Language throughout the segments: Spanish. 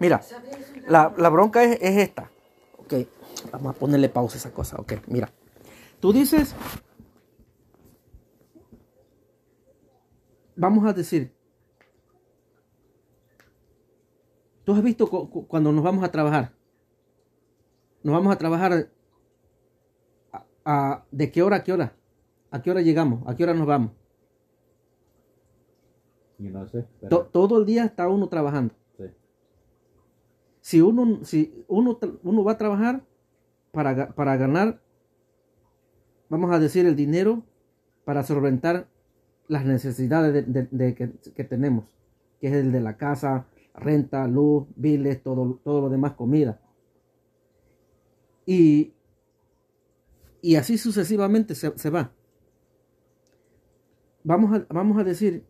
Mira, la, la bronca es, es esta. Ok, vamos a ponerle pausa a esa cosa. Ok, mira. Tú dices, vamos a decir, tú has visto cu- cu- cuando nos vamos a trabajar, nos vamos a trabajar a- a- de qué hora a qué hora, a qué hora llegamos, a qué hora nos vamos. No sé. Pero, To- todo el día está uno trabajando. Si uno, si uno, uno va a trabajar para, para ganar, vamos a decir, el dinero para solventar las necesidades de, de- de que, que tenemos, que es el de la casa, renta, luz, biles, todo, todo lo demás, comida. Y, y así sucesivamente se, se va. Vamos a, vamos a decir,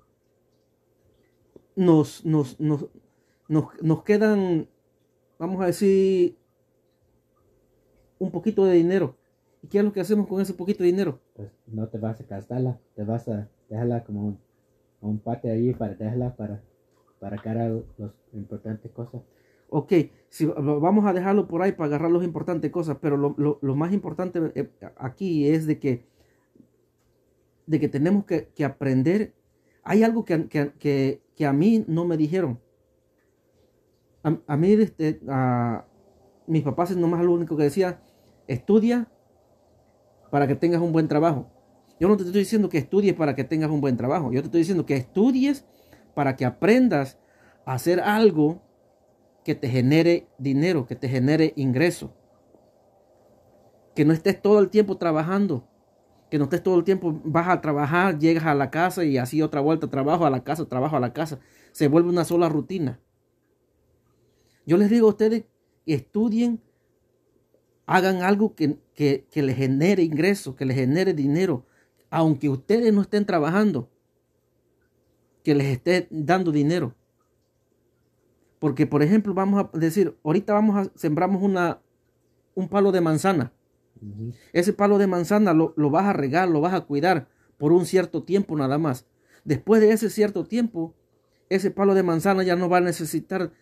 nos, nos, nos, nos, nos quedan, vamos a decir, un poquito de dinero. ¿Y qué es lo que hacemos con ese poquito de dinero? Pues no te vas a gastarla. Te vas a dejarla como un, un pate ahí para dejarla para, para cara las importantes cosas. Ok, si vamos a dejarlo por ahí para agarrar las importantes cosas, pero lo, lo- lo más importante eh, aquí es de que, de que tenemos que, que aprender. Hay algo que- que- que a mí no me dijeron. A, mí, este, a- mis papás nomás lo único que decía, estudia para que tengas un buen trabajo. Yo no te estoy diciendo que estudies para que tengas un buen trabajo. Yo te estoy diciendo que estudies para que aprendas a hacer algo que te genere dinero, que te genere ingreso. Que no estés todo el tiempo trabajando. Que no estés todo el tiempo, vas a trabajar, llegas a la casa y así otra vuelta, trabajo a la casa, trabajo a la casa. Se vuelve una sola rutina. Yo les digo a ustedes, estudien, hagan algo que, que, que les genere ingreso, que les genere dinero, aunque ustedes no estén trabajando, que les esté dando dinero. Porque, por ejemplo, vamos a decir, ahorita vamos a sembramos una, un palo de manzana. Ese palo de manzana lo, lo vas a regar, lo vas a cuidar por un cierto tiempo nada más. Después de ese cierto tiempo, ese palo de manzana ya no va a necesitar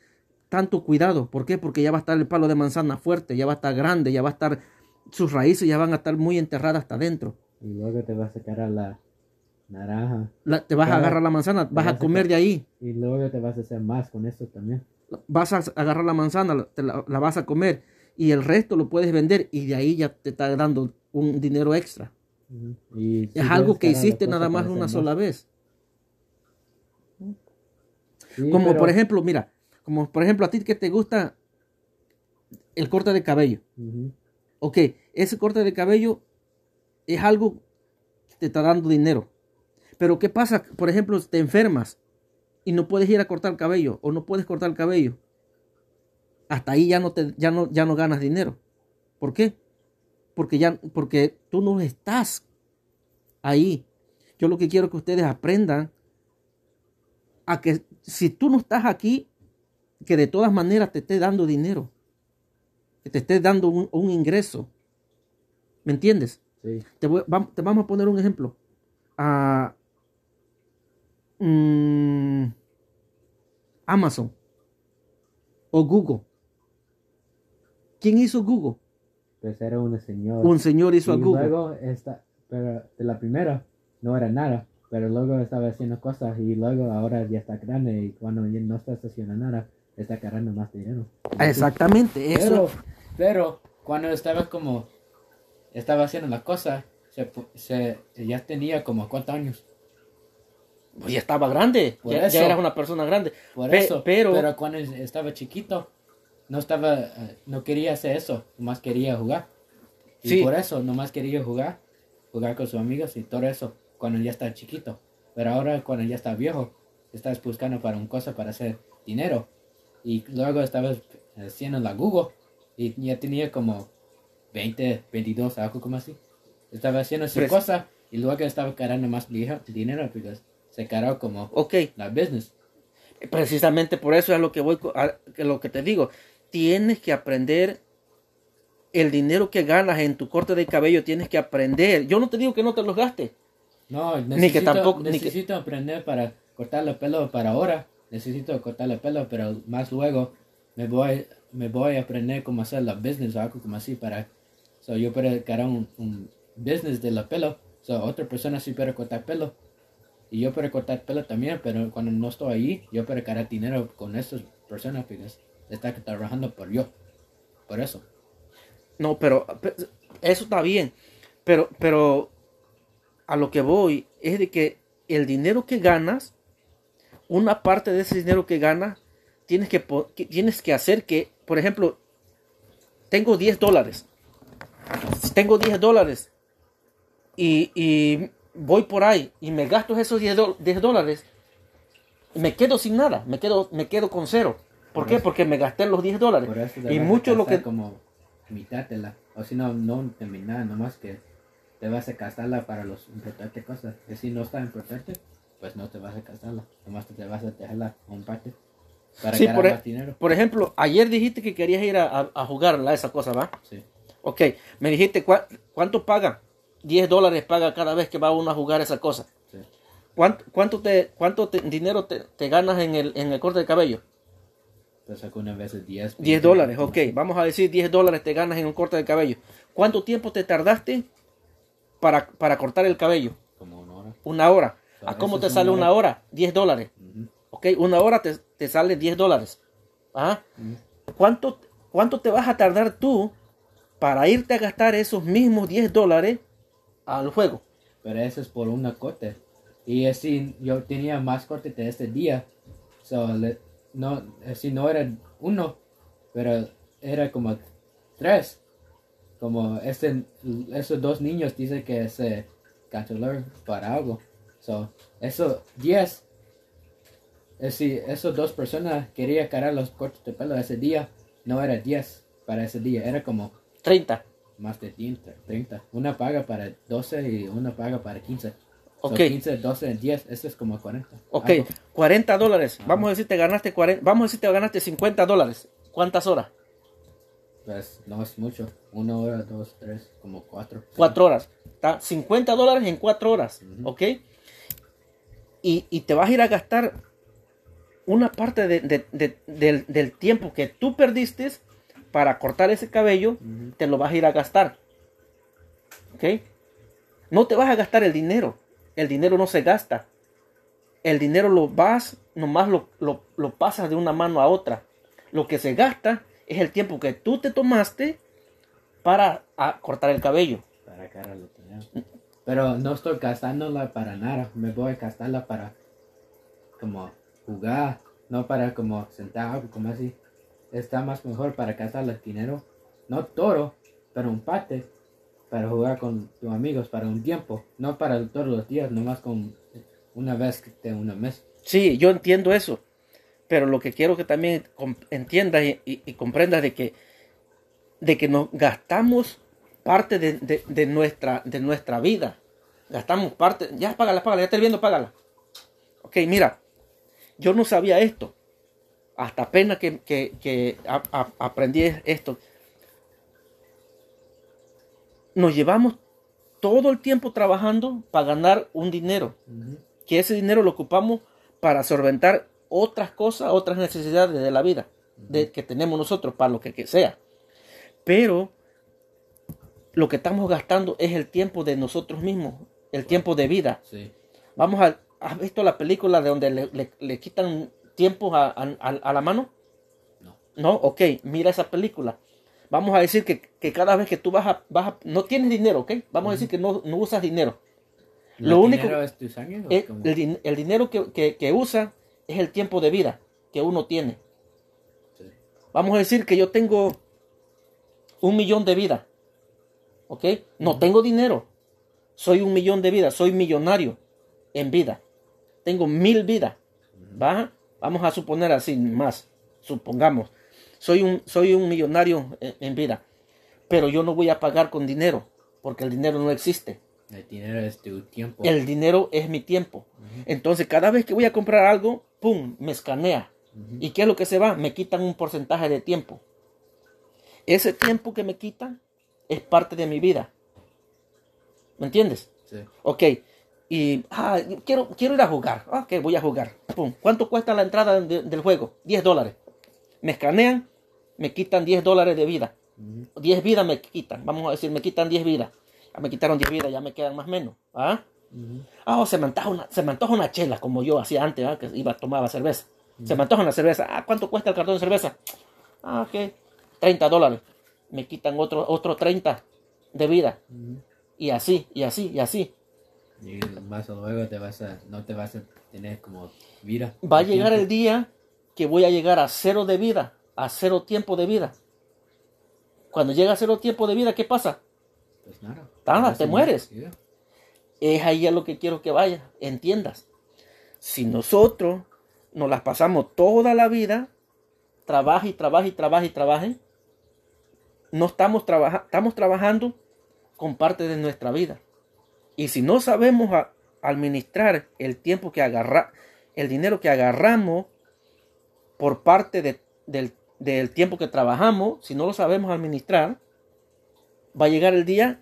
tanto cuidado. ¿Por qué? Porque ya va a estar el palo de manzana fuerte, ya va a estar grande, ya va a estar, sus raíces ya van a estar muy enterradas hasta adentro. Y luego te vas a sacar a la naranja. La- te vas a agarrar la manzana, vas vas a comer sacar- de ahí. Y luego te vas a hacer más con eso también. vas a agarrar la manzana, la- te la, la vas a comer y el resto lo puedes vender y de ahí ya te está dando un dinero extra. Y Es algo que hiciste nada más una sola vez. Sí, Como pero- por ejemplo, mira, como por ejemplo a ti que te gusta el corte de cabello. Ujú. Ok, ese corte de cabello es algo que te está dando dinero. Pero ¿qué pasa? Por ejemplo, te enfermas y no puedes ir a cortar el cabello o no puedes cortar el cabello. Hasta ahí ya no, te, ya no, ya no ganas dinero. ¿Por qué? Porque, ya, porque tú no estás ahí. Yo lo que quiero es que ustedes aprendan a que si tú no estás aquí, que de todas maneras te esté dando dinero que te esté dando un, un ingreso. ¿Me entiendes? Sí. Te, voy- te vamos a poner un ejemplo. Ah, mm, Amazon o Google. ¿Quién hizo Google? Pues era una señora. Un señor hizo a Google. luego esta, pero de la primera no era nada, pero luego estaba haciendo cosas y luego ahora ya está grande y cuando ya no está haciendo nada, está ganando más dinero. Exactamente, eso. Pero, pero cuando estaba como, estaba haciendo la cosa, se, pu- se, ya tenía como cuántos años. Pues ya estaba grande. Por Ya, ya eso. eras una persona grande. Por Pe- eso, pero, pero, cuando estaba chiquito, no estaba, eh, no quería hacer eso, nomás quería jugar. Y Sí. por eso, nomás quería jugar, jugar con sus amigos y todo eso, cuando ya está chiquito. Pero ahora, cuando ya está viejo, estás buscando para un cosa para hacer dinero. Y luego estabas haciendo la Google y ya tenía como 20, 22, algo como así. Estaba haciendo su cosa y luego estaba ganando más dinero porque se cargó como ok, la business. precisamente por eso es lo que voy a, lo que te digo. Tienes que aprender el dinero que ganas en tu corte de cabello, tienes que aprender. Yo no te digo que no te los gastes. No, Ni que necesito, tampoco- ni que- necesito aprender para cortar el pelo para ahora. Necesito cortar el pelo, pero más luego me voy, me voy a aprender cómo hacer la business o algo como así para, so yo puedo crear un, un business de la pelo, so otra persona sí puede cortar pelo y yo puedo cortar pelo también, pero cuando no estoy ahí, yo puedo ganar dinero con estas personas porque está trabajando por yo, por eso. No, pero pe- eso está bien. Pero, pero a lo que voy es de que el dinero que ganas, una parte de ese dinero que ganas, tienes que, que- tienes que hacer que, por ejemplo, tengo 10 dólares. Tengo 10 dólares y, y voy por ahí y me gasto esos 10, do- 10 dólares, me quedo sin nada, me quedo, me quedo con cero. ¿Por Por qué? eso. Porque me gasté los 10 dólares. Por eso Y mucho lo que... como mitad de la, o si no, no terminar, nomás que te vas a gastarla para los importantes cosas. Y si no está importante, pues no te vas a gastarla, nomás te vas a dejarla a un parte para Sí, ganar por, e- más dinero. por ejemplo, ayer dijiste que querías ir a, a, a jugar a esa cosa, ¿va? Sí. Ok, me dijiste cua- cuánto paga. 10 dólares paga cada vez que va uno a jugar esa cosa. Sí. ¿Cuánto, cuánto, te, cuánto te- dinero te, te ganas en el, en el corte de cabello? Pues algunas veces 10. 10 dólares, ok. Vamos a decir 10 dólares te ganas en un corte de cabello. ¿Cuánto tiempo te tardaste para, para cortar el cabello? Como una hora. Una hora. Ah, ¿A cómo te sale una hora? 10 dólares. Ujú. Ok, una hora te, te sale 10 dólares. Ujú. ¿Cuánto, ¿Cuánto te vas a tardar tú para irte a gastar esos mismos 10 dólares al juego? Pero eso es por una corte. Y así yo tenía más corte de este día. So, le- no, así no era uno, pero era como tres. Como este, esos dos niños dicen que se canceló para algo. So, eso, 10. Es decir, esos dos personas querían cargar los cortes de pelo ese día. No era 10 para ese día, era como 30. más de 30, 30. Una paga para 12 y una paga para 15. So, Ok. 15, 12, 10, eso es como 40. Ok, Algo. 40 dólares. Vamos a decir te ganaste 40, vamos a decir te ganaste 50 dólares. ¿Cuántas horas? Pues no es mucho. Una hora, dos, tres, como cuatro. 4 horas. Está 50 dólares en 4 horas. Ujú. ¿Ok? Y, y te vas a ir a gastar una parte de- de- de- del, del tiempo que tú perdiste para cortar ese cabello, te lo vas a ir a gastar. ¿Ok? No te vas a gastar el dinero. El dinero no se gasta. El dinero lo vas, nomás lo, lo, lo pasas de una mano a otra. Lo que se gasta es el tiempo que tú te tomaste para a, cortar el cabello. Para. Pero no estoy gastándola para nada. Me voy a gastarla para como jugar. No para como sentar algo como así. Está más mejor para gastar el dinero. No todo, pero un parte. Para jugar con tus amigos para un tiempo. No para todos los días, nomás con una vez de un mes. Sí, yo entiendo eso. Pero lo que quiero que también entiendas y, y- y de que, de que nos gastamos parte de, de- de nuestra, de nuestra vida. Gastamos parte. Ya, págala, págala, ya estoy viendo, págala. Ok, mira, yo no sabía esto. Hasta apenas que, que- que a- a- aprendí esto. Nos llevamos todo el tiempo trabajando para ganar un dinero que ese dinero lo ocupamos para solventar otras cosas, otras necesidades de la vida de, que tenemos nosotros, para lo que, que sea. Pero lo que estamos gastando es el tiempo de nosotros mismos, el tiempo de vida. Sí. Vamos a, ¿has visto la película de donde le, le- le quitan tiempo a, a- a la mano? No. No, ok, mira esa película. Vamos a decir que, que cada vez que tú vas a, vas a- no tienes dinero, ok, vamos a decir que no, no usas dinero. ¿El Lo único- dinero es tu sangre? o El, dinero que, que- que usa es el tiempo de vida que uno tiene. Sí. Vamos a decir que yo tengo un millón de vida. ¿Ok? No tengo dinero. Soy un millón de vidas. Soy millonario en vida. Tengo mil vidas. ¿Va? Vamos a suponer así más. Supongamos. Soy un, soy un millonario en, en vida. Pero yo no voy a pagar con dinero. Porque el dinero no existe. El dinero es tu tiempo. El dinero es mi tiempo. Entonces, cada vez que voy a comprar algo, ¡pum! Me escanea. ¿Y qué es lo que se va? Me quitan un porcentaje de tiempo. Ese tiempo que me quitan es parte de mi vida. ¿Me entiendes? Sí. Ok. Y ah, quiero, quiero ir a jugar. Ok, voy a jugar. Pum. ¿Cuánto cuesta la entrada de- del juego? 10 dólares. me escanean, me quitan 10 dólares de vida. Ujú. 10 vidas me quitan, vamos a decir, me quitan 10 vidas. Ya me quitaron 10 vidas, ya me quedan más o menos. ¿ah? Ah, o se me antoja una, se me antoja una chela, como yo hacía antes, ¿ah? que iba a tomar cerveza. Se me antoja una cerveza. Ah, ¿cuánto cuesta el cartón de cerveza? Ah, ok. 30 dólares. Me quitan otro, otro 30 de vida. Ujú. Y así, y así, y así. Y más luego te vas a, no te vas a tener como vida. Va a llegar tiempo. el día que voy a llegar a cero de vida, a cero tiempo de vida. Cuando llega a cero tiempo de vida, ¿qué pasa? Pues nada. Vas te mueres. Yeah. Es ahí a lo que quiero que vaya, entiendas. Si nosotros nos las pasamos toda la vida, trabaja y trabaja y trabaja y trabaja, no estamos, trabaja- estamos trabajando con parte de nuestra vida. Y si no sabemos administrar el tiempo que agarra, el dinero que agarramos por parte de- del, del tiempo que trabajamos, si no lo sabemos administrar, va a llegar el día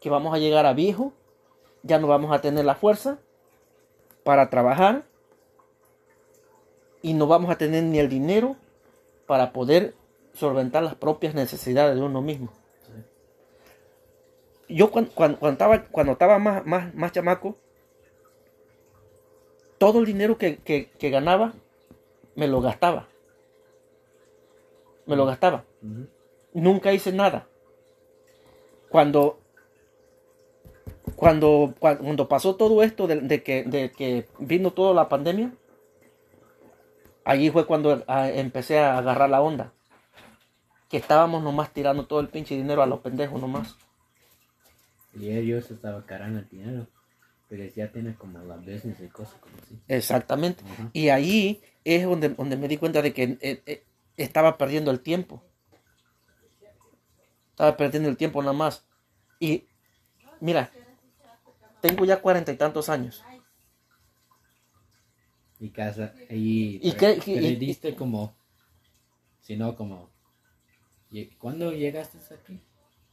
que vamos a llegar a viejo ya no vamos a tener la fuerza para trabajar y no vamos a tener ni el dinero para poder solventar las propias necesidades de uno mismo. Yo cuando, cuando, cuando estaba, cuando estaba más, más, más chamaco, todo el dinero que, que- que ganaba me lo gastaba. Me lo gastaba nunca hice nada. Cuando, cuando, cua- cuando pasó todo esto de, de que, de que vino toda la pandemia, allí fue cuando ah, empecé a agarrar la onda. Que estábamos nomás tirando todo el pinche dinero a los pendejos nomás. Y ellos estaban cargando el dinero. Pero ya tienen como la business y cosas como así. Exactamente. Y ahí es donde, donde me di cuenta de que eh, eh, estaba perdiendo el tiempo. Estaba perdiendo el tiempo nada más. Y mira, tengo ya cuarenta y tantos años. Y casa. Y, ¿Y qué- y- perdiste como. Si no, como. ¿Cuándo llegaste aquí?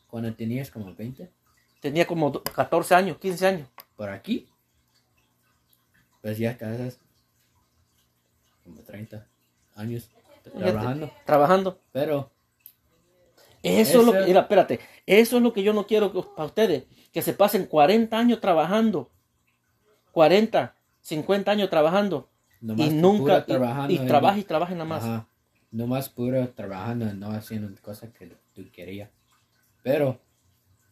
Cuando tenías como 20. Tenía como do- 14 años, 15 años. Por aquí. Pues ya casas. Como 30 años trabajando. Trabajando. Pero. Eso, es lo que, Eso- mira, espérate, eso es lo que yo no quiero que, para ustedes, que se pasen 40 años trabajando, 40, 50 años trabajando Nomás y nunca, puro y, trabajando y en- trabaja y trabaja nada más. Ajá. Nomás puro trabajando, no haciendo cosas que tú querías. Pero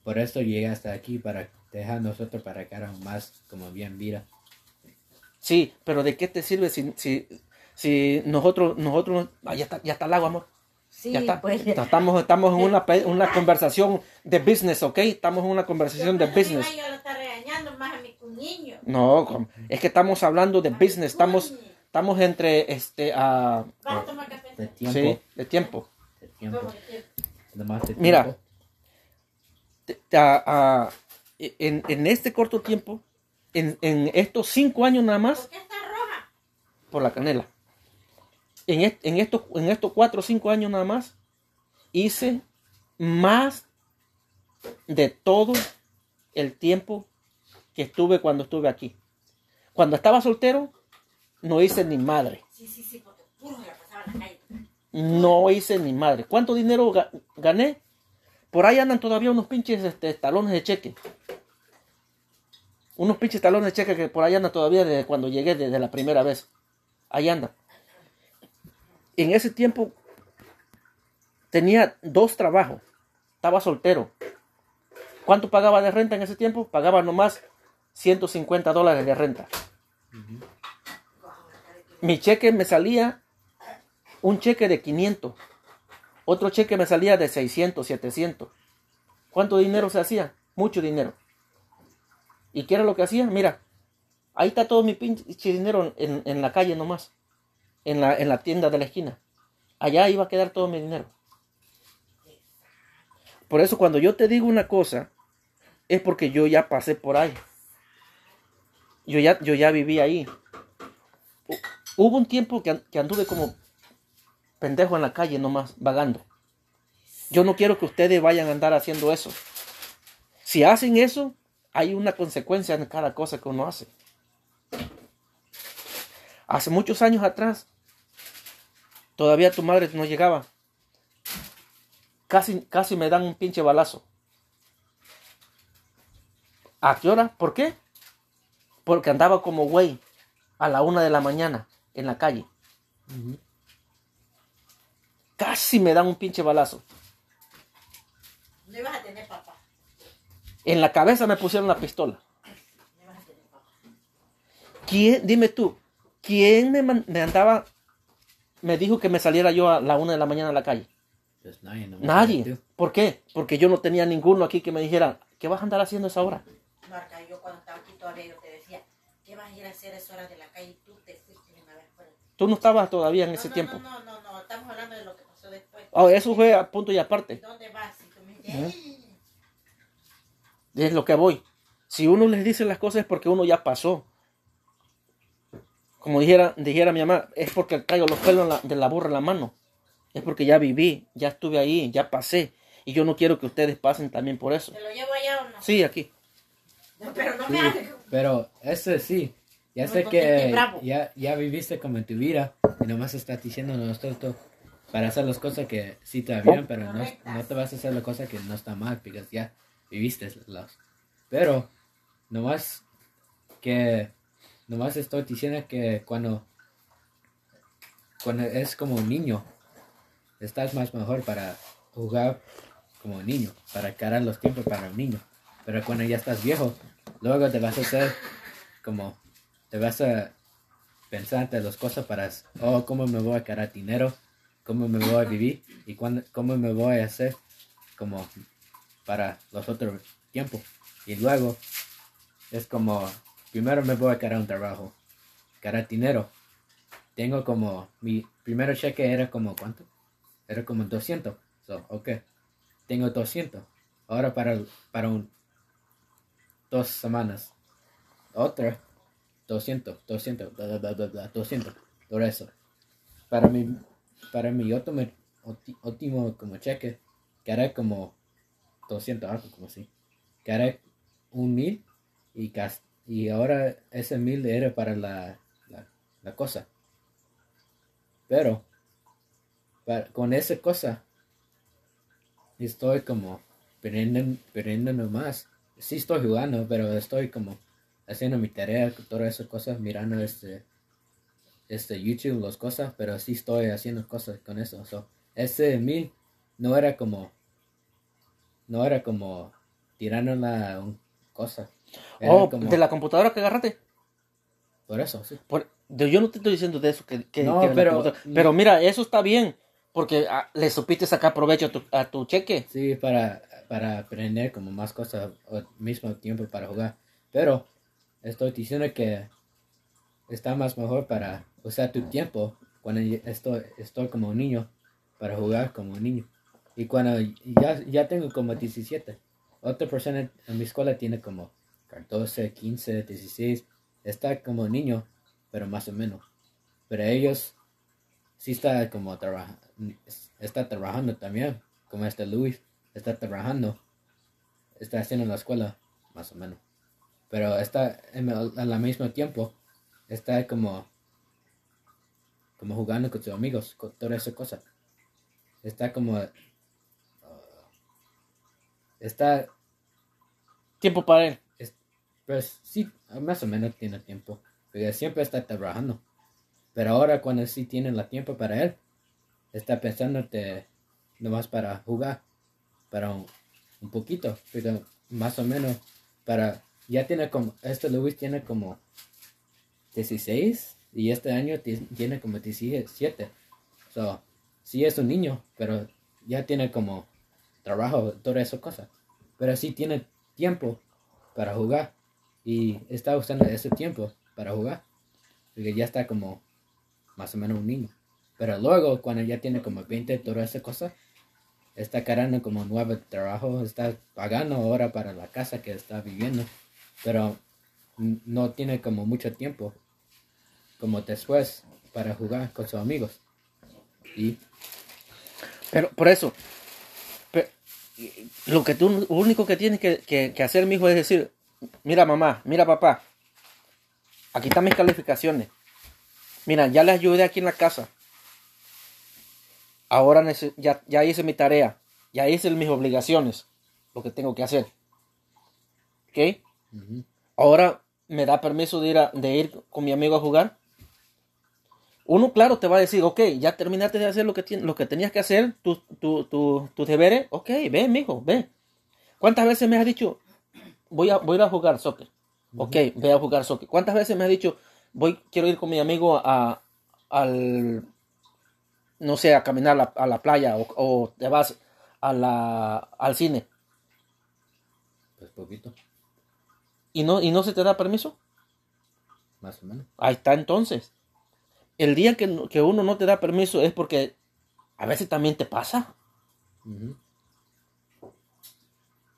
por eso llegué hasta aquí para dejar a nosotros para que hagan más como bien vida. Sí, pero ¿de qué te sirve si, si, si nosotros, nosotros, ah, ya está, ya está el agua, amor. Sí, ya está. pues. Estamos, estamos en una, una conversación de business, ¿ok? Estamos en una conversación de business. Yo lo está regañando más a mi niño. No, es que estamos hablando de business, estamos, estamos entre, este, ah, Vas a tomar café. De tiempo. sí, de tiempo. De tiempo. Mira. tiempo. te- te- a- a- en, en este corto tiempo, en, en estos cinco años nada más, ¿Por qué está roja? por la canela, en, est- en, estos, en estos cuatro o cinco años nada más, hice más de todo el tiempo que estuve cuando estuve aquí. Cuando estaba soltero, no hice ni madre. Sí, sí, sí, porque puro se la pasaba en la calle. No hice ni madre. ¿Cuánto dinero ga- gané? Por ahí andan todavía unos pinches este, talones de cheque. Unos pinches talones de cheque que por ahí andan todavía desde cuando llegué desde la primera vez. Ahí andan. En ese tiempo tenía dos trabajos. Estaba soltero. ¿Cuánto pagaba de renta en ese tiempo? Pagaba nomás 150 dólares de renta. Mi cheque me salía un cheque de 500. Otro cheque me salía de 600, 700. ¿Cuánto dinero se hacía? Mucho dinero. ¿Y qué era lo que hacía? Mira, ahí está todo mi pinche dinero en, en la calle nomás. En la, en la tienda de la esquina. Allá iba a quedar todo mi dinero. Por eso cuando yo te digo una cosa, es porque yo ya pasé por ahí. Yo ya, yo ya viví ahí. Hu- Hubo un tiempo que anduve como pendejo en la calle nomás, vagando. Yo no quiero que ustedes vayan a andar haciendo eso. Si hacen eso, hay una consecuencia en cada cosa que uno hace. Hace muchos años atrás, todavía tu madre no llegaba. Casi, casi me dan un pinche balazo. ¿A qué hora? ¿Por qué? Porque andaba como güey a la una de la mañana en la calle. Casi me dan un pinche balazo. No ibas a tener papá. En la cabeza me pusieron la pistola. No ibas a tener papá. ¿Quién, dime tú, quién me, man- me andaba, me dijo que me saliera yo a la una de la mañana a la calle? Pues nadie, nomás Nadie. ¿Por qué? Porque yo no tenía ninguno aquí que me dijera, ¿qué vas a andar haciendo a esa hora? Marca, yo cuando estaba aquí todavía yo te decía, ¿qué vas a ir a hacer a esa hora de la calle? Y tú te fuiste una vez por el... Tú no estabas todavía en No, ese no, tiempo. No, no, no, no, estamos hablando de lo que. Oh, eso fue a punto y ¿Y aparte. dónde vas? "Ay". Es lo que voy. Si uno les dice las cosas es porque uno ya pasó. Como dijera, dijera mi mamá, es porque caigo los pelos la- de la burra en la mano. Es porque ya viví, ya estuve ahí, ya pasé. Y yo no quiero que ustedes pasen también por eso. ¿Te lo llevo allá o no? Sí, aquí. No, pero no Sí, me hagas. pero ese sí. Ya sé que ya, ya viviste como en tu vida y nomás estás diciéndonos todo esto para hacer las cosas que sí te bien, pero no, no te vas a hacer las cosas que no están mal, porque ya viviste las. Pero nomás que nomás estoy diciendo que cuando cuando es como un niño estás más mejor para jugar como un niño, para cargar los tiempos para un niño. Pero cuando ya estás viejo, luego te vas a hacer como, te vas a pensarte las cosas para, oh, cómo me voy a cargar dinero, cómo me voy a vivir y cuándo, cómo me voy a hacer como para los otros tiempos. Y luego es como, primero me voy a cargar un trabajo, cargar dinero. Tengo como, mi primer cheque era como, ¿cuánto? Era como 200. So, ok. Tengo 200. Ahora para, para un, dos semanas. Otra, 200, 200, bla, bla, bla, bla, bla, 200. Por eso. Para mi, para mi último, ulti- último como cheque, que era como 200, algo como así. Que era un mil y, y ahora ese mil era para la, la, cosa. Pero, para- con esa cosa, estoy como perdiendo más. Sí estoy jugando, pero estoy como haciendo mi tarea, todas esas cosas, mirando este, este YouTube, las cosas, pero sí estoy haciendo cosas con eso. So, ese mil no era como, no era como tirándola un cosa. Era Oh, como- de la computadora que agarraste. Por eso, sí. Por- yo no te estoy diciendo de eso. Que, que- No, que la pero- pero mira, eso está bien. Porque ah, le supiste sacar provecho a tu, a tu cheque. Sí, para, para aprender como más cosas al mismo tiempo para jugar. Pero estoy diciendo que está más mejor para usar tu tiempo cuando estoy, estoy como un niño, para jugar como un niño. Y cuando ya, ya tengo como 17, otra persona en mi escuela tiene como 14, 15, 16, está como niño, pero más o menos. Pero ellos sí está como trabaja, está trabajando también, como este Luis, está trabajando, está haciendo la escuela, más o menos. Pero está en al mismo tiempo, está como, como jugando con sus amigos, con toda esa cosa. Está como, uh, está, Tiempo para él. pues sí, más o menos tiene tiempo, porque siempre está trabajando. Pero ahora cuando sí tiene el tiempo para él, está pensándote nomás para jugar, para un, un poquito, pero más o menos para, ya tiene como, este Luis tiene como 16 y este año ti- tiene como 17. So, sí es un niño, pero ya tiene como trabajo, toda esa cosa. Pero sí tiene tiempo para jugar y está usando ese tiempo para jugar. Porque ya está como más o menos un niño. Pero luego, cuando ya tiene como 20, toda esa cosa, está cargando como nuevo trabajo, está pagando ahora para la casa que está viviendo. Pero no tiene como mucho tiempo, como después, para jugar con sus amigos. Y Pero por eso, lo que tú lo único que tienes que, que, que hacer, mijo, es decir, mira mamá, mira papá, aquí están mis calificaciones. Mira, ya les ayudé aquí en la casa. ahora ya, ya hice mi tarea, ya hice mis obligaciones, lo que tengo que hacer. ¿Ok? Ahora me da permiso de ir, a- de ir con mi amigo a jugar. Uno, claro, te va a decir, ok, ya terminaste de hacer lo que, tien- lo que tenías que hacer, tus tu, tu- tus deberes, ok, ve, mijo, ve. ¿Cuántas veces me has dicho, voy a, voy a ir a jugar soccer? Ok, ve a jugar soccer. ¿Cuántas veces me has dicho, voy, quiero ir con mi amigo a, al, no sé, a caminar a la, a la playa o, o te vas a la, al cine Pues poquito, y no, y no se te da permiso? más o menos. Ahí está entonces. El día que, no- que uno no te da permiso es porque a veces también te pasa.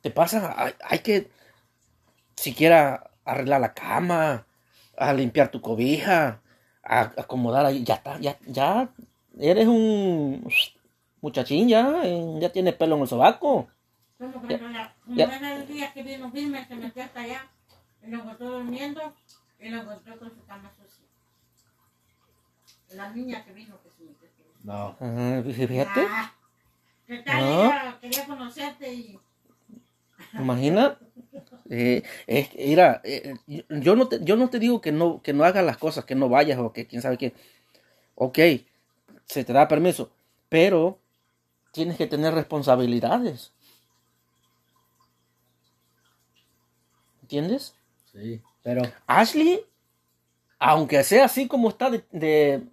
Te pasa, hay, hay que siquiera arreglar la cama, a limpiar tu cobija, a acomodar ahí. Ya está, ya, ya eres un muchachín, ya, ya tienes pelo en el sobaco. Como cuando la Ya. mujer el día que vino firme se metió hasta allá y lo encontró durmiendo y lo encontró con su cama sucia. La niña que vino que se metió. No, fíjate, Ah, ¿Qué tal? No. Ella quería conocerte y imagina. Eh, es, mira, eh, yo- yo no te, yo no te digo que no, que no hagas las cosas, que no vayas o que quién sabe qué. Ok, se te da permiso, pero tienes que tener responsabilidades. ¿Entiendes? sí, pero Ashley, aunque sea así como está de, de-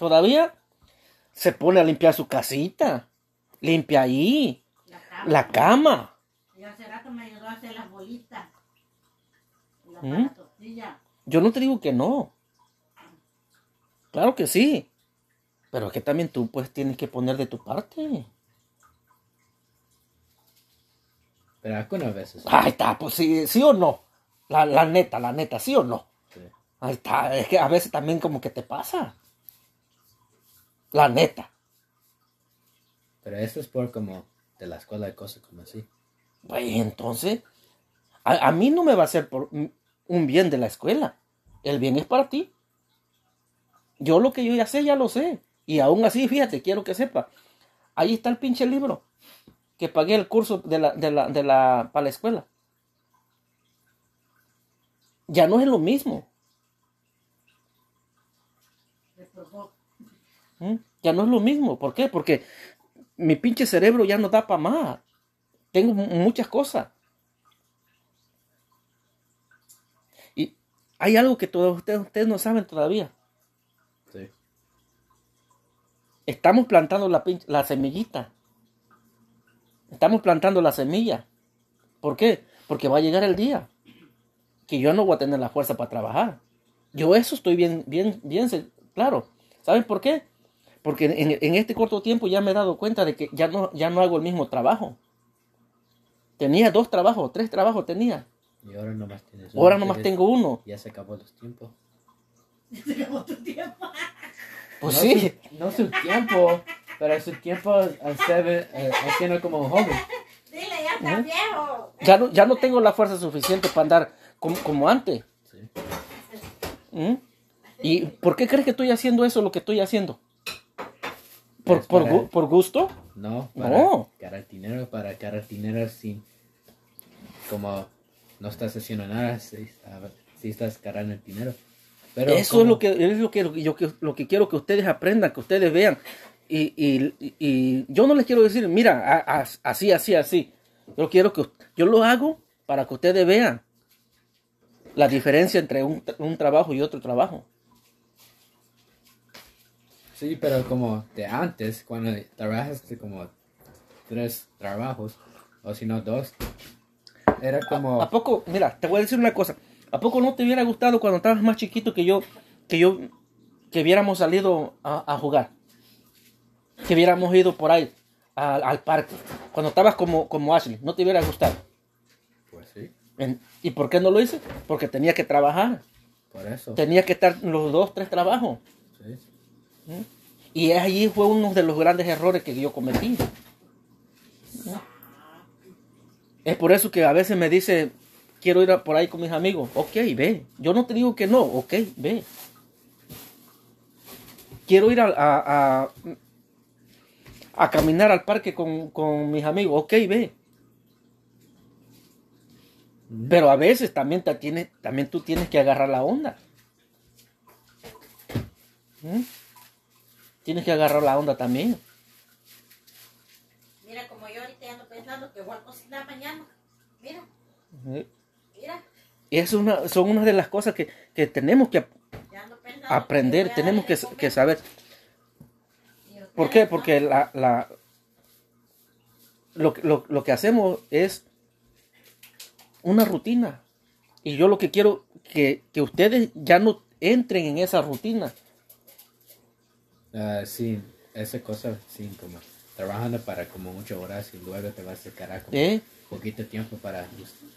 todavía, se pone a limpiar su casita, limpia ahí, la cama. la cama. Y hace rato me ayudó a hacer las bolitas. Y la ¿Mm? la tortilla. Yo no te digo que no. Claro que sí. Pero es que también tú pues tienes que poner de tu parte. pero algunas veces. Ahí está, pues sí, sí o no. La, la neta, la neta, sí o no. Sí. Ahí está, es que a veces también como que te pasa. La neta. Pero eso es por como de la escuela y cosas como así. Pues entonces, a, a mí no me va a hacer por un- un bien de la escuela. El bien es para ti. Yo lo que yo ya sé, ya lo sé. Y aún así, fíjate, quiero que sepa. Ahí está el pinche libro. Que pagué el curso de la, de la, de la, para la escuela. Ya no es lo mismo. ¿Mm? Ya no es lo mismo. ¿Por qué? Porque mi pinche cerebro ya no da para más. Tengo mu- muchas cosas. Y hay algo que todos ustedes, ustedes no saben todavía. Sí. Estamos plantando la, la semillita. Estamos plantando la semilla. ¿Por qué? Porque va a llegar el día que yo no voy a tener la fuerza para trabajar. Yo eso estoy bien, bien, bien claro. ¿Saben por qué? Porque en, en este corto tiempo ya me he dado cuenta de que ya no, ya no hago el mismo trabajo. Tenía dos trabajos, tres trabajos tenía. Y ahora nomás tienes Ahora nomás tengo uno. Ya se acabó los tiempos. Se acabó tu tiempo. Pues no sí. Su, no su tiempo, pero su tiempo hace- eh, haciendo como un joven. Dile, ya está viejo. Ya no, ya no tengo la fuerza suficiente para andar como, como antes. Sí. ¿Mm? ¿Y por qué crees que estoy haciendo eso, lo que estoy haciendo? ¿Por, por, para- gu- por gusto? No, para No. ganar dinero, para ganar dinero sin, como no estás haciendo nada, si, si estás ganando el dinero. Pero eso es lo que es lo que, yo lo que quiero que ustedes aprendan, que ustedes vean. Y, y- y- y yo no les quiero decir, mira, a- a- así, así, así. Yo quiero que yo lo hago para que ustedes vean la diferencia entre un, un trabajo y otro trabajo. Sí, pero como de antes, cuando trabajaste como tres trabajos, o si no dos, era como... ¿A poco? Mira, te voy a decir una cosa. ¿A poco no te hubiera gustado cuando estabas más chiquito que yo, que yo, que hubiéramos salido a, a jugar? Que hubiéramos ido por ahí al, al parque. Cuando estabas como, como Ashley, ¿no te hubiera gustado? Pues sí, En- ¿Y por qué no lo hice? Porque tenía que trabajar. por eso. Tenía que estar los dos, tres trabajos. Sí. Y allí fue uno de los grandes errores que yo cometí. Es por eso que a veces me dice, quiero ir a- por ahí con mis amigos. Ok, ve. Yo no te digo que no. Ok, ve. Quiero ir a... a- a- caminar al parque con, con mis amigos. Ok, ve. Pero a veces también, te tiene, también tú tienes que agarrar la onda. ¿Mm? Tienes que agarrar la onda también. Mira, como yo ahorita ando pensando que voy a cocinar mañana. Mira, ¿Eh? mira, es una, son una de las cosas que, que tenemos que ya aprender, tenemos que, que saber. ¿Por qué? Porque la, la, lo, que- lo, lo que hacemos es una rutina. Y yo lo que quiero que, que ustedes ya no entren en esa rutina. Ah, sí, esa cosa, sí, como trabajando para como muchas horas y luego te vas a quedar como ¿eh? poquito tiempo para,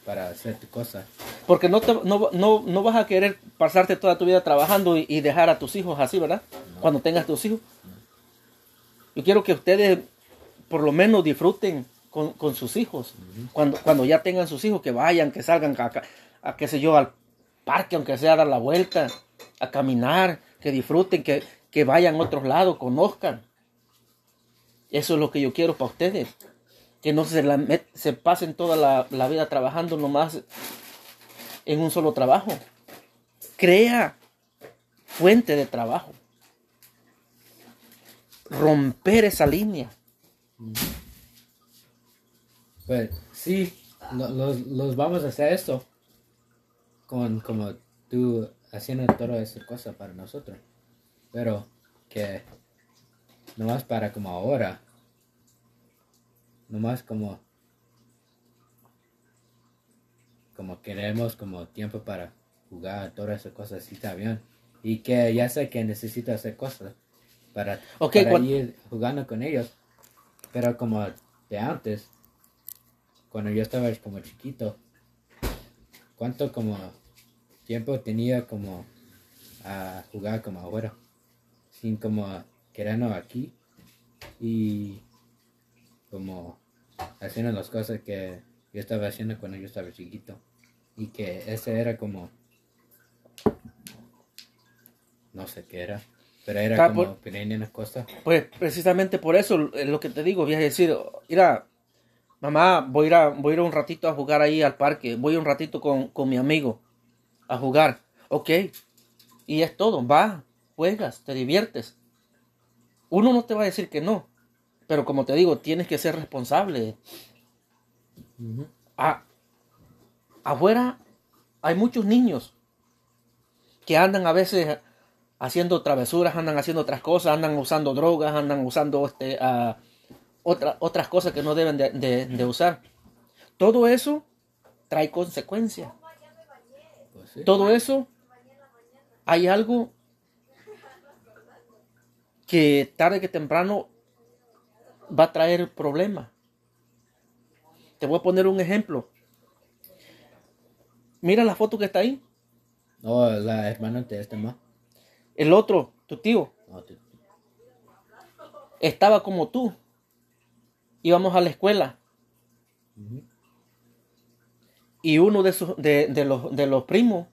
para hacer tu cosa. Porque no, te- no, no, no vas a querer pasarte toda tu vida trabajando y, y dejar a tus hijos así, ¿verdad? Cuando tengas tus hijos. Yo quiero que ustedes por lo menos disfruten con, con sus hijos. cuando, cuando ya tengan sus hijos, que vayan, que salgan a, a, a, qué sé yo, al parque, aunque sea a dar la vuelta, a caminar, que disfruten, que, que vayan a otros lados, conozcan. Eso es lo que yo quiero para ustedes. Que no se, la se pasen toda la, vida trabajando nomás en un solo trabajo. Crea fuente de trabajo. Romper esa línea. Pues sí, lo- los, los vamos a hacer esto con como tú haciendo toda esa cosa para nosotros. Pero que nomás para como ahora, nomás como como queremos como tiempo para jugar todas esas cosas, sí está bien. Y que ya sé que necesito hacer cosas para, Ok, para ir jugando con ellos. Pero como de antes, cuando yo estaba como chiquito, ¿cuánto como tiempo tenía como a jugar como afuera? Sin como quedarnos aquí y como haciendo las cosas que yo estaba haciendo cuando yo estaba chiquito. Y que ese era como... No sé qué era. Pero era Ah, como pequeñas cosas. Pues precisamente por eso es lo que te digo, voy a decir, mira, mamá, voy a ir, a, voy a ir un ratito a jugar ahí al parque, voy un ratito con, con mi amigo a jugar, ok, y es todo, va, juegas, te diviertes. Uno no te va a decir que no, pero como te digo, tienes que ser responsable. A- afuera hay muchos niños que andan a veces haciendo travesuras, andan haciendo otras cosas, andan usando drogas, andan usando este, ah, otra- otras cosas que no deben de, de- de usar. Todo eso trae consecuencias. Pues sí. Todo eso hay algo que tarde que temprano va a traer problemas. Te voy a poner un ejemplo. Mira la foto que está ahí. Oh, la hermana de este más. El otro, tu tío, estaba como tú. Íbamos a la escuela. Y uno de, sus, de, de los, de los primos,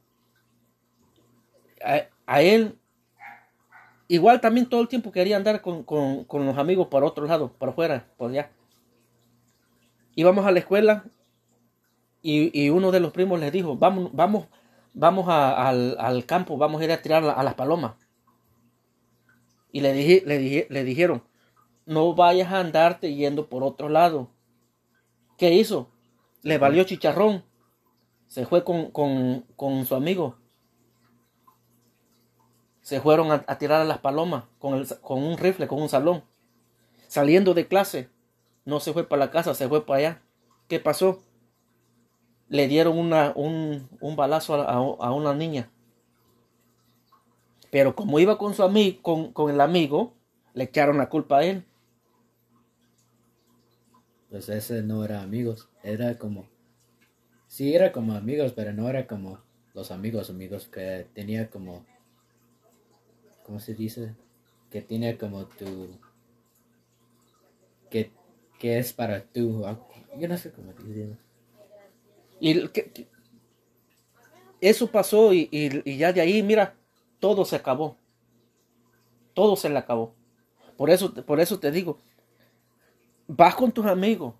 a, a él, igual también todo el tiempo quería andar con, con- con los amigos para otro lado, para afuera, por allá. Íbamos a la escuela y, y uno de los primos les dijo, vamos, vamos, vamos al, al campo, vamos a ir a tirar a las palomas. Y le, dije, le, le dijeron, no vayas a andarte yendo por otro lado. ¿Qué hizo? Le valió chicharrón. Se fue con, con- con su amigo. Se fueron a, tirar a las palomas con, el- con un rifle, con un salón. Saliendo de clase, no se fue para la casa, se fue para allá. ¿Qué pasó? Le dieron un, un balazo a, a- a una niña. Pero como iba con su amigo, con, con el amigo, le echaron la culpa a él. Pues ese no era amigos, era como... Sí, era como amigos, pero no era como los amigos amigos que tenía como... ¿Cómo se dice? Que tiene como tu... Que, que es para tú. ah, Yo no sé cómo decirlo. Y que- eso pasó y, y- y ya de ahí, mira, todo se acabó. Todo se le acabó. Por eso, por eso te digo, vas con tus amigos,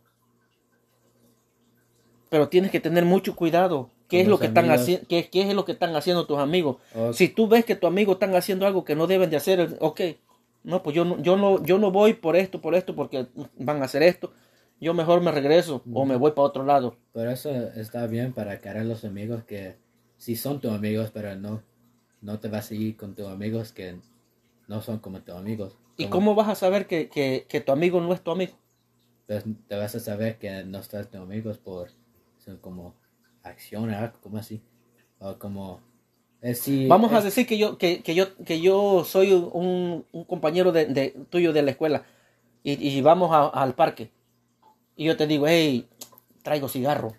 pero tienes que tener mucho cuidado. ¿Qué es, lo que están amigos. haciendo? ¿Qué, qué es lo que están haciendo tus amigos? O- Si tú ves que tu amigo están haciendo algo que no deben de hacer, ok, no, pues yo no, yo no, yo no voy por esto, por esto, porque van a hacer esto. Yo mejor me regreso o me voy para otro lado. Por eso está bien para querer los amigos que sí son tus amigos, pero no, no te vas a ir con tus amigos que no son como tus amigos. ¿Y cómo vas a saber que, que, que tu amigo no es tu amigo? Pues te vas a saber que no estás tus amigos por son como acción, algo como así. O como... eh, sí, Vamos a es- decir que yo, que, que yo, que yo soy un, un compañero de, de- tuyo de la escuela y, y vamos a- al parque. Y yo te digo, hey, traigo cigarro.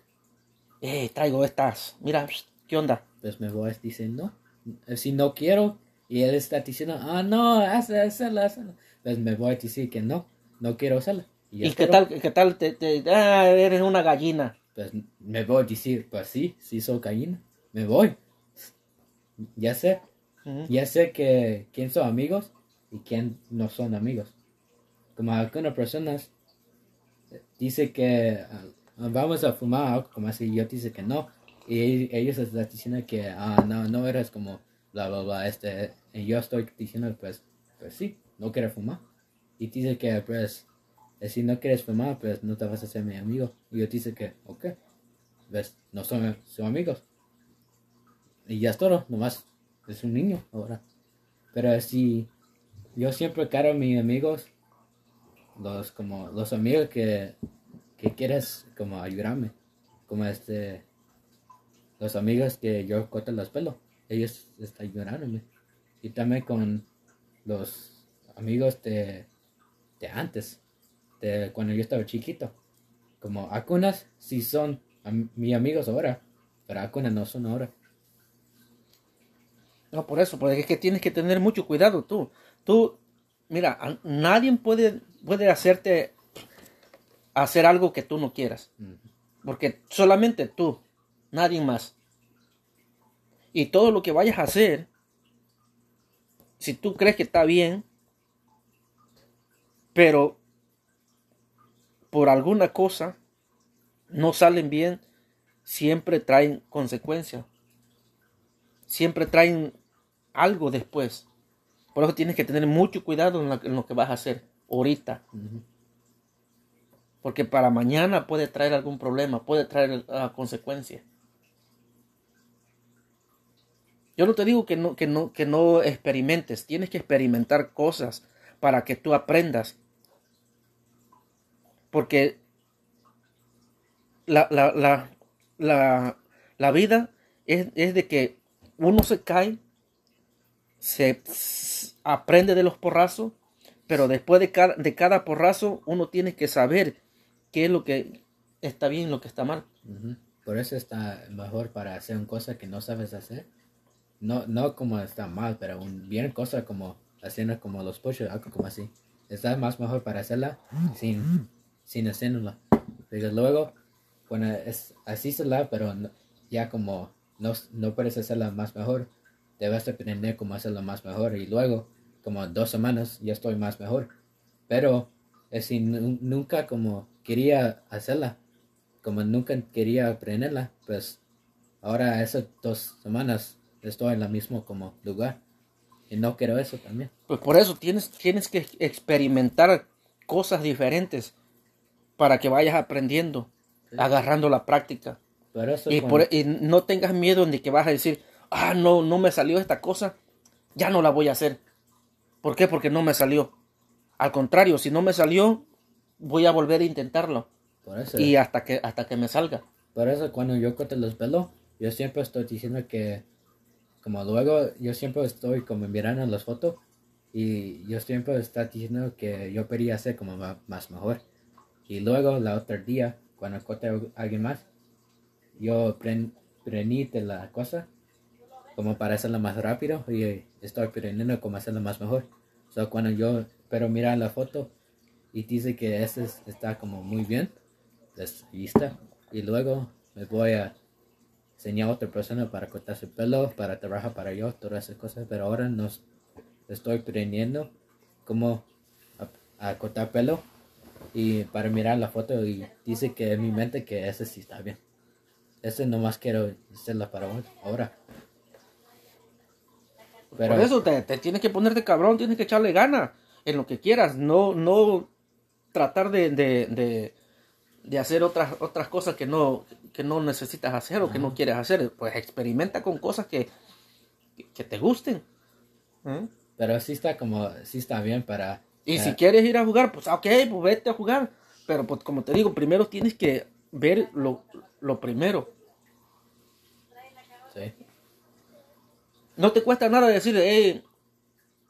Hey, traigo estas. Mira, ¿qué onda? Pues me voy diciendo, no. Si no quiero, y él está diciendo, ah, no, hazla, hazla, hazla. Pues me voy a decir que no, no quiero hacerla. ya ¿Y qué tal, qué tal te, te- ah, eres una gallina? Pues me voy a decir, pues sí, sí soy gallina, me voy. Ya sé, Ujú. ya sé que quién son amigos y quién no son amigos. Como algunas personas eh, dice que ah, vamos a fumar como así, yo dice que no. Y ellos están diciendo que ah, no, no eres como bla bla bla este y yo estoy diciendo pues pues sí, no quiero fumar. Y dice que pues si no quieres fumar pues no te vas a ser mi amigo. Y yo dice que ok, ves, no son, amigos. Y ya es todo, nomás es un niño ahora. Pero si yo siempre quiero a mis amigos, los como los amigos que, que quieres como ayudarme, como este los amigos que yo corto los pelos, ellos están ayudándome. Y también con los amigos de, de antes, de cuando yo estaba chiquito. Como algunas sí son am- mis amigos ahora, pero algunas no son ahora. No, por eso, porque es que tienes que tener mucho cuidado tú. Tú, mira, nadie puede, puede hacerte hacer algo que tú no quieras. Porque solamente tú, nadie más. Y todo lo que vayas a hacer, si tú crees que está bien, pero por alguna cosa no salen bien, siempre traen consecuencias. Siempre traen algo después. Por eso tienes que tener mucho cuidado en lo, en lo que vas a hacer ahorita. Porque para mañana puede traer algún problema, puede traer ah, consecuencias. Yo no te digo que no, que, no, que no experimentes, tienes que experimentar cosas para que tú aprendas. Porque la, la, la, la, la vida es, es de que uno se cae, se aprende de los porrazos, pero después de cada, de cada porrazo uno tiene que saber qué es lo que está bien y lo que está mal. Por eso está mejor para hacer una cosa que no sabes hacer. No, no como está mal, pero un, bien cosa como haciendo como los push algo como así. Está más mejor para hacerla sin, sin hacerla. Porque luego, bueno, es así se la, pero no- ya como no, no puedes hacerla más mejor, debes aprender cómo hacerla más mejor. Y luego, como dos semanas, ya estoy más mejor. Pero es si nu- nunca como quería hacerla, como nunca quería aprenderla, pues ahora esas dos semanas estoy en el mismo como lugar. Y no quiero eso también. Pues por eso tienes, tienes que experimentar cosas diferentes para que vayas aprendiendo, agarrando la práctica. Por eso Y, cuando- por- y no tengas miedo de que vas a decir, ah, no, no me salió esta cosa, ya no la voy a hacer. ¿Por qué? Porque no me salió. Al contrario, si no me salió, voy a volver a intentarlo. por eso, Y hasta que, hasta que me salga. por eso cuando yo corto los pelos, yo siempre estoy diciendo que como luego yo siempre estoy como mirando las fotos y yo siempre está diciendo que yo quería hacer como más mejor. Y luego la otra día, cuando corté a alguien más, yo pren- prendí de la cosa como para hacerla más rápido y estoy aprendiendo cómo hacerla más mejor. So, cuando yo pero mira la foto y dice que este es- está como muy bien, pues está. Y luego me voy a enseñar a otra persona para cortar su pelo, para trabajar para yo, todas esas cosas. Pero ahora no s- estoy aprendiendo cómo a cortar pelo y para mirar la foto y dice que en mi mente que ese sí está bien. Ese nomás quiero hacerlo para hoy, ahora. Pero Por eso te, te tienes que ponerte cabrón, tienes que echarle gana en lo que quieras, no, no tratar de, de, de, de hacer otras, otras cosas que no, que no necesitas hacer o que no quieres hacer. Pues experimenta con cosas que, que te gusten. ¿eh? pero sí está como, sí está bien para... Y si quieres ir a jugar, pues ok, pues vete a jugar. Pero pues como te digo, primero tienes que ver lo, lo primero. sí. No te cuesta nada decir, hey,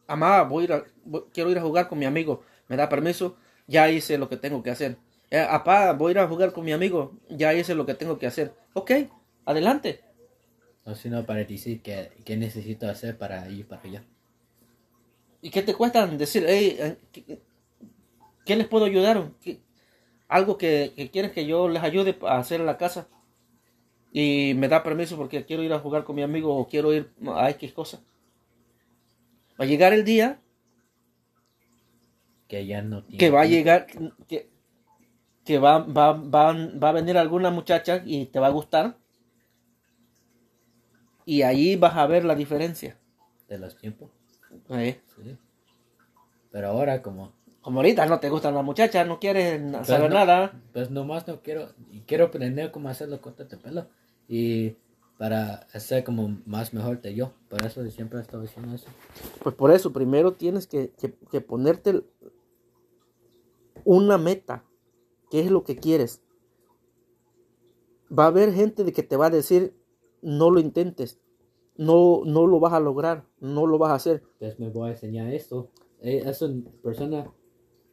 amá, voy a ir a- voy- quiero ir a jugar con mi amigo, me da permiso, ya hice lo que tengo que hacer. Eh, apá, voy a ir a jugar con mi amigo, ya hice lo que tengo que hacer. Ok, adelante. O sino para decir que, que necesito hacer para ir para allá. ¿Y qué te cuesta decir, hey, eh, ¿qué, qué les puedo ayudar? ¿Qué- algo que, que quieres que yo les ayude a hacer en la casa. Y me da permiso porque quiero ir a jugar con mi amigo o quiero ir a X cosa. Va a llegar el día Que ya no tiene... que va a llegar, que, que va, va, va, va a venir alguna muchacha y te va a gustar. Y ahí vas a ver la diferencia. De los tiempos. Sí. Pero ahora como... Como ahorita no te gustan las muchachas, no quieres na- saber no- nada. Pues nomás no quiero... Y quiero aprender cómo hacer los cortes de pelo. Y para hacer como más mejor que yo. Por eso siempre he estado diciendo eso. Pues por eso, primero tienes que, que- que ponerte una meta. ¿Qué es lo que quieres? Va a haber gente de que te va a decir, no lo intentes. No, no lo vas a lograr, no lo vas a hacer. Pues me voy a enseñar esto. Eh, Es una persona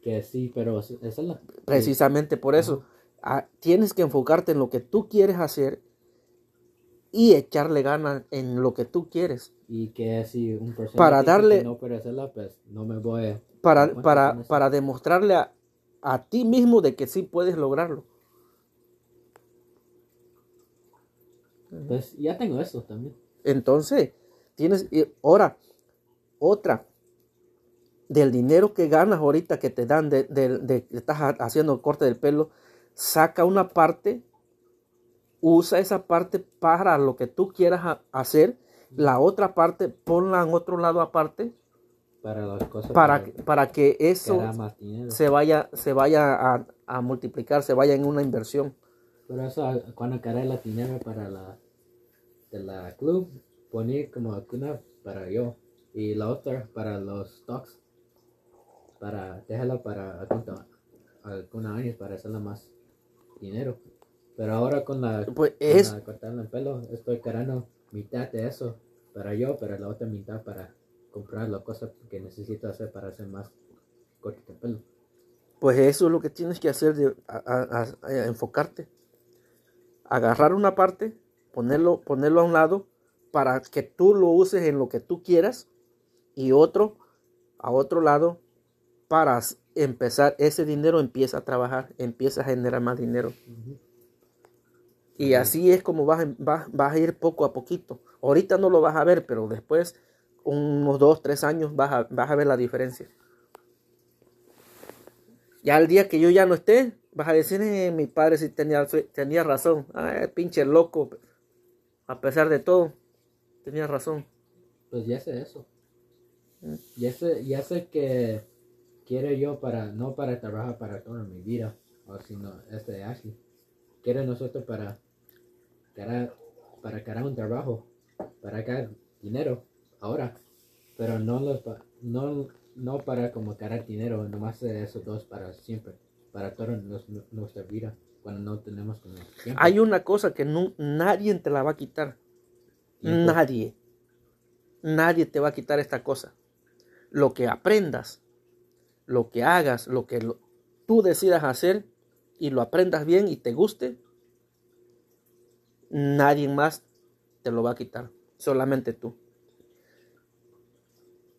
que sí, pero es, es la... Precisamente por eso. ah, tienes que enfocarte en lo que tú quieres hacer y echarle ganas en lo que tú quieres. Y que si un persona Para que darle- no hacerla, pues no me voy a... Para, Bueno, para, para demostrarle a, a ti mismo de que sí puedes lograrlo. Pues ya tengo eso también. Entonces, tienes, ahora, otra, del dinero que ganas ahorita que te dan de, de- estás ha- haciendo corte del pelo, saca una parte, usa esa parte para lo que tú quieras ha- hacer, la otra parte ponla en otro lado aparte Para las cosas para, que, para que eso se vaya, se vaya a, a multiplicar, se vaya en una inversión. Por eso cuando cargué la dinero para la de la club, poní como una para yo y la otra para los stocks. Para dejarla para algunos años para hacerla más dinero. Pero ahora con la, Pues con es, la cortarla el pelo, estoy cargando mitad de eso para yo, pero la otra mitad para comprar las cosas que necesito hacer para hacer más corte de pelo. Pues eso es lo que tienes que hacer, de, a- a- a- a enfocarte. Agarrar una parte, ponerlo, ponerlo a un lado para que tú lo uses en lo que tú quieras y otro a otro lado para empezar, ese dinero empieza a trabajar, empieza a generar más dinero. Y así es como vas, a- vas, vas a ir poco a poquito. Ahorita no lo vas a ver, pero después, unos dos, tres años, vas a, vas a ver la diferencia. Ya el día que yo ya no esté, vas a decir, "Eh, mi padre sí tenía, tenía razón. Ay, pinche loco. A pesar de todo, tenía razón. Pues ya sé eso. Mm. Ya sé, ya sé que quiero yo para, no para trabajar para toda mi vida, o sino este de Ashley. Quiero nosotros para para ganar un trabajo, para ganar dinero, ahora. Pero no los, pa- no, no para como ganar dinero, nomás de esos dos para siempre, para toda nuestra vida, cuando no tenemos como tiempo. Hay una cosa que nu- nadie te la va a quitar. Tiempo. Nadie. Nadie te va a quitar esta cosa. Lo que aprendas, lo que hagas, lo que lo- tú decidas hacer y lo aprendas bien y te guste, nadie más te lo va a quitar. Solamente tú.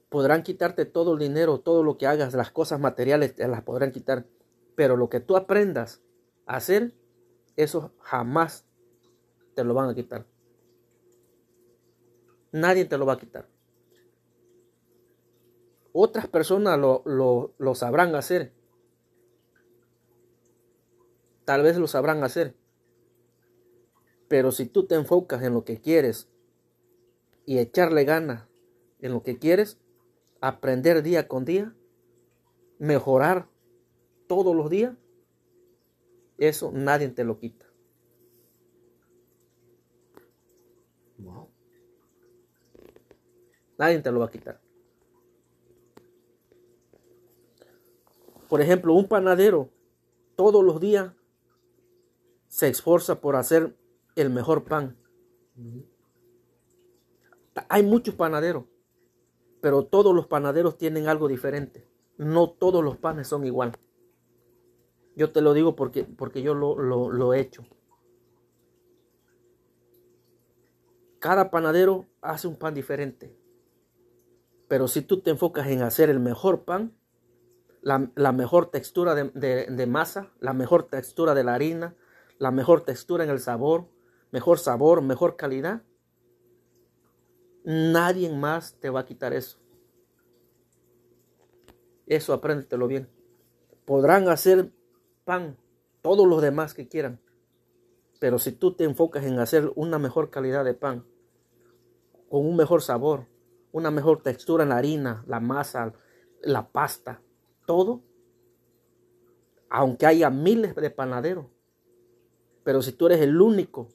Podrán quitarte todo el dinero, todo lo que hagas, las cosas materiales te las podrán quitar. Pero lo que tú aprendas hacer, eso jamás te lo van a quitar. Nadie te lo va a quitar. Otras personas lo, lo- lo sabrán hacer. tal vez lo sabrán hacer. Pero si tú te enfocas en lo que quieres y echarle ganas en lo que quieres, aprender día con día, mejorar todos los días, eso nadie te lo quita. Wow. Nadie te lo va a quitar. Por ejemplo, un panadero todos los días se esfuerza por hacer el mejor pan. Hay muchos panaderos, pero todos los panaderos tienen algo diferente. No todos los panes son igual. Yo te lo digo porque, porque yo lo, lo- he hecho. Cada panadero hace un pan diferente. Pero si tú te enfocas en hacer el mejor pan, la, la mejor textura de, de- de masa, la mejor textura de la harina, la mejor textura en el sabor, mejor sabor, mejor calidad, nadie más te va a quitar eso. Eso apréndetelo bien. Podrán hacer pan todos los demás que quieran. Pero si tú te enfocas en hacer una mejor calidad de pan, con un mejor sabor, una mejor textura en la harina, la masa, la pasta, todo, aunque haya miles de panaderos, pero si tú eres el único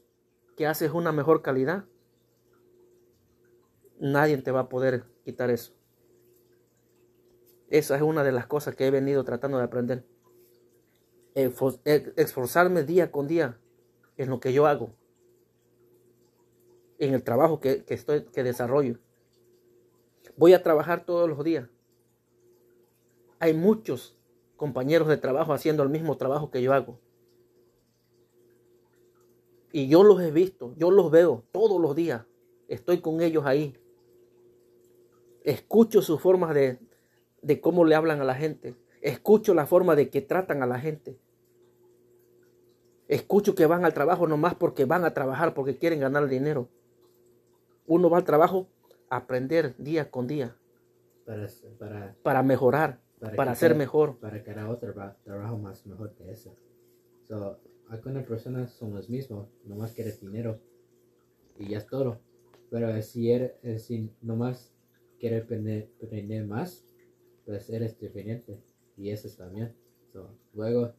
que haces una mejor calidad, nadie te va a poder quitar eso. Esa es una de las cosas que he venido tratando de aprender. Esfor- e- Esforzarme día con día en lo que yo hago, en el trabajo que, que estoy, que desarrollo. Voy a trabajar todos los días. Hay muchos compañeros de trabajo haciendo el mismo trabajo que yo hago. Y yo los he visto, yo los veo todos los días. Estoy con ellos ahí. Escucho sus formas de, de cómo le hablan a la gente. Escucho la forma de que tratan a la gente. Escucho que van al trabajo nomás porque van a trabajar, porque quieren ganar dinero. Uno va al trabajo a aprender día con día, Para, para, para mejorar, Para para que ser mejor. para crear otro tra- trabajo más mejor que ese. So, algunas personas son los mismos, nomás quieren dinero y ya es todo. Pero si, eres, eh, si nomás quieres aprender, más, pues eres diferente y eso está bien. So, luego,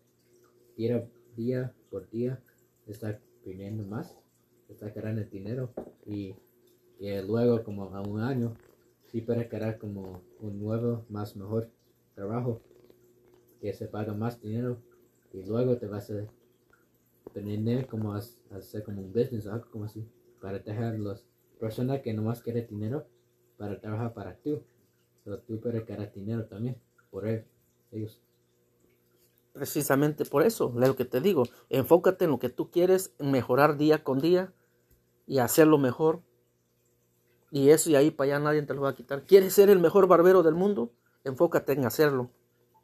día, día por día, está aprendiendo más, está creando dinero y, y luego como a un año, sí puedes crear como un nuevo, más mejor trabajo que se paga más dinero y luego te vas a aprender como a, hacer como un business o algo como así para dejar las personas que nomás quieren dinero para trabajar para tú pero tú puedes ganar dinero también por él, ellos Precisamente por eso, lo que te digo, enfócate en lo que tú quieres, mejorar día con día y hacerlo mejor. Y eso y ahí para allá nadie te lo va a quitar. ¿Quieres ser el mejor barbero del mundo? Enfócate en hacerlo.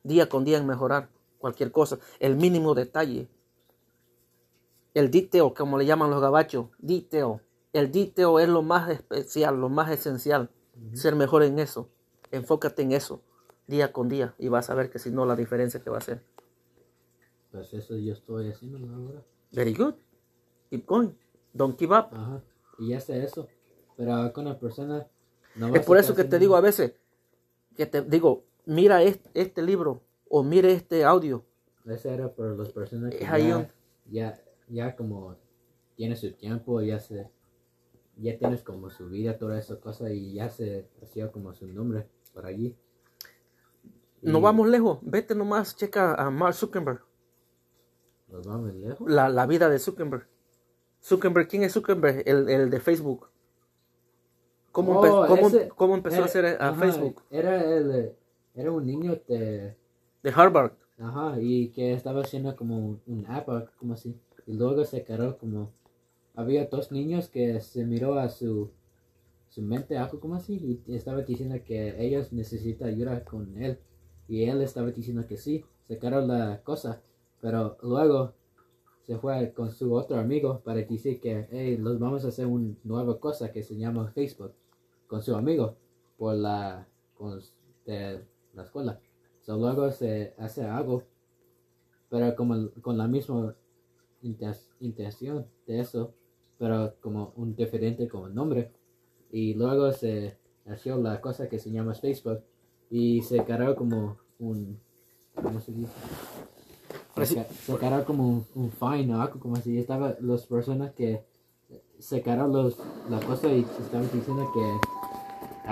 Día con día en mejorar cualquier cosa, el mínimo detalle. El diteo, como le llaman los gabachos, diteo. El diteo es lo más especial, lo más esencial. Ser mejor en eso. Enfócate en eso, día con día, y vas a ver que si no la diferencia que va a ser. Pues eso yo estoy haciendo ahora Very good. Keep going. Don't give up. ajá y ya sé eso pero con una persona no Es por eso que te digo a veces, que te digo, mira este, este libro o mire este audio. Ese era por las personas que ya, un- ya, ya como tiene su tiempo, ya se, ya tienes como su vida, toda esa cosa y ya se hacía como su nombre por allí. No vamos lejos. Vete nomás, checa a Mark Zuckerberg. Nos vamos lejos. La, la vida de Zuckerberg. Zuckerberg, ¿quién es Zuckerberg? El, el de Facebook. ¿Cómo, Oh, empe- cómo- ese- cómo empezó a Era- hacer a ajá, Facebook? Era el, era un niño de, De Harvard. ajá, y que estaba haciendo como un, app, como así. Y luego se quedó como, había dos niños que se miró a su, su mente, algo como así, y estaba diciendo que ellos necesitan ayuda con él. Y él estaba diciendo que sí, se quedó la cosa. Pero luego se fue con su otro amigo para decir que, hey, los vamos a hacer una nueva cosa que se llama Facebook con su amigo por la con la escuela. So, luego se hace algo pero como con la misma inten- intención de eso, pero como un diferente como nombre. Y luego se nació la cosa que se llama Facebook y se creó como un, ¿cómo se dice? Se, ca- se creó como un, un fine o algo como así. Estaba las personas que creó los, la cosa y estaban diciendo que